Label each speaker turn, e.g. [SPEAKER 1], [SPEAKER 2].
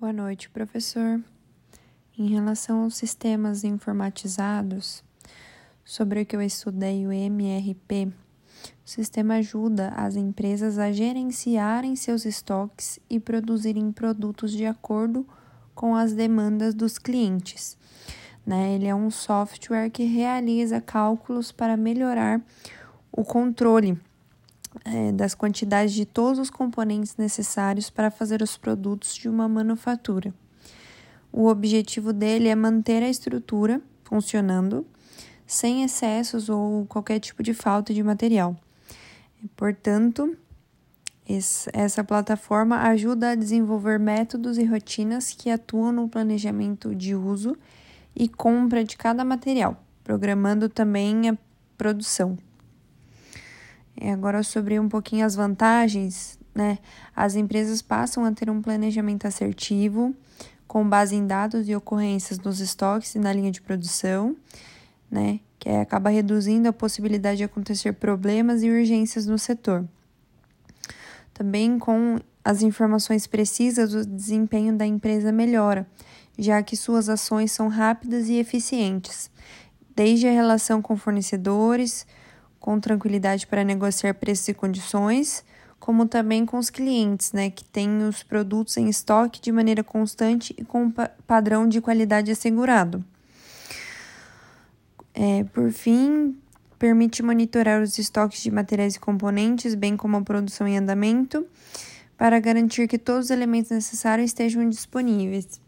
[SPEAKER 1] Boa noite, professor. Em relação aos sistemas informatizados, sobre o que eu estudei, o MRP, o sistema ajuda as empresas a gerenciarem seus estoques e produzirem produtos de acordo com as demandas dos clientes. Né? Ele é um software que realiza cálculos para melhorar o controle é, das quantidades de todos os componentes necessários para fazer os produtos de uma manufatura. O objetivo dele é manter a estrutura funcionando sem excessos ou qualquer tipo de falta de material. Portanto, essa plataforma ajuda a desenvolver métodos e rotinas que atuam no planejamento de uso e compra de cada material, programando também a produção. É, agora sobre um pouquinho as vantagens, né? As empresas passam a ter um planejamento assertivo, com base em dados e ocorrências nos estoques e na linha de produção, né? Que acaba reduzindo a possibilidade de acontecer problemas e urgências no setor. Também com as informações precisas, o desempenho da empresa melhora, já que suas ações são rápidas e eficientes, desde a relação com fornecedores, com tranquilidade para negociar preços e condições, como também com os clientes, né, que têm os produtos em estoque de maneira constante e com padrão de qualidade assegurado. É, por fim, permite monitorar os estoques de materiais e componentes, bem como a produção em andamento, para garantir que todos os elementos necessários estejam disponíveis.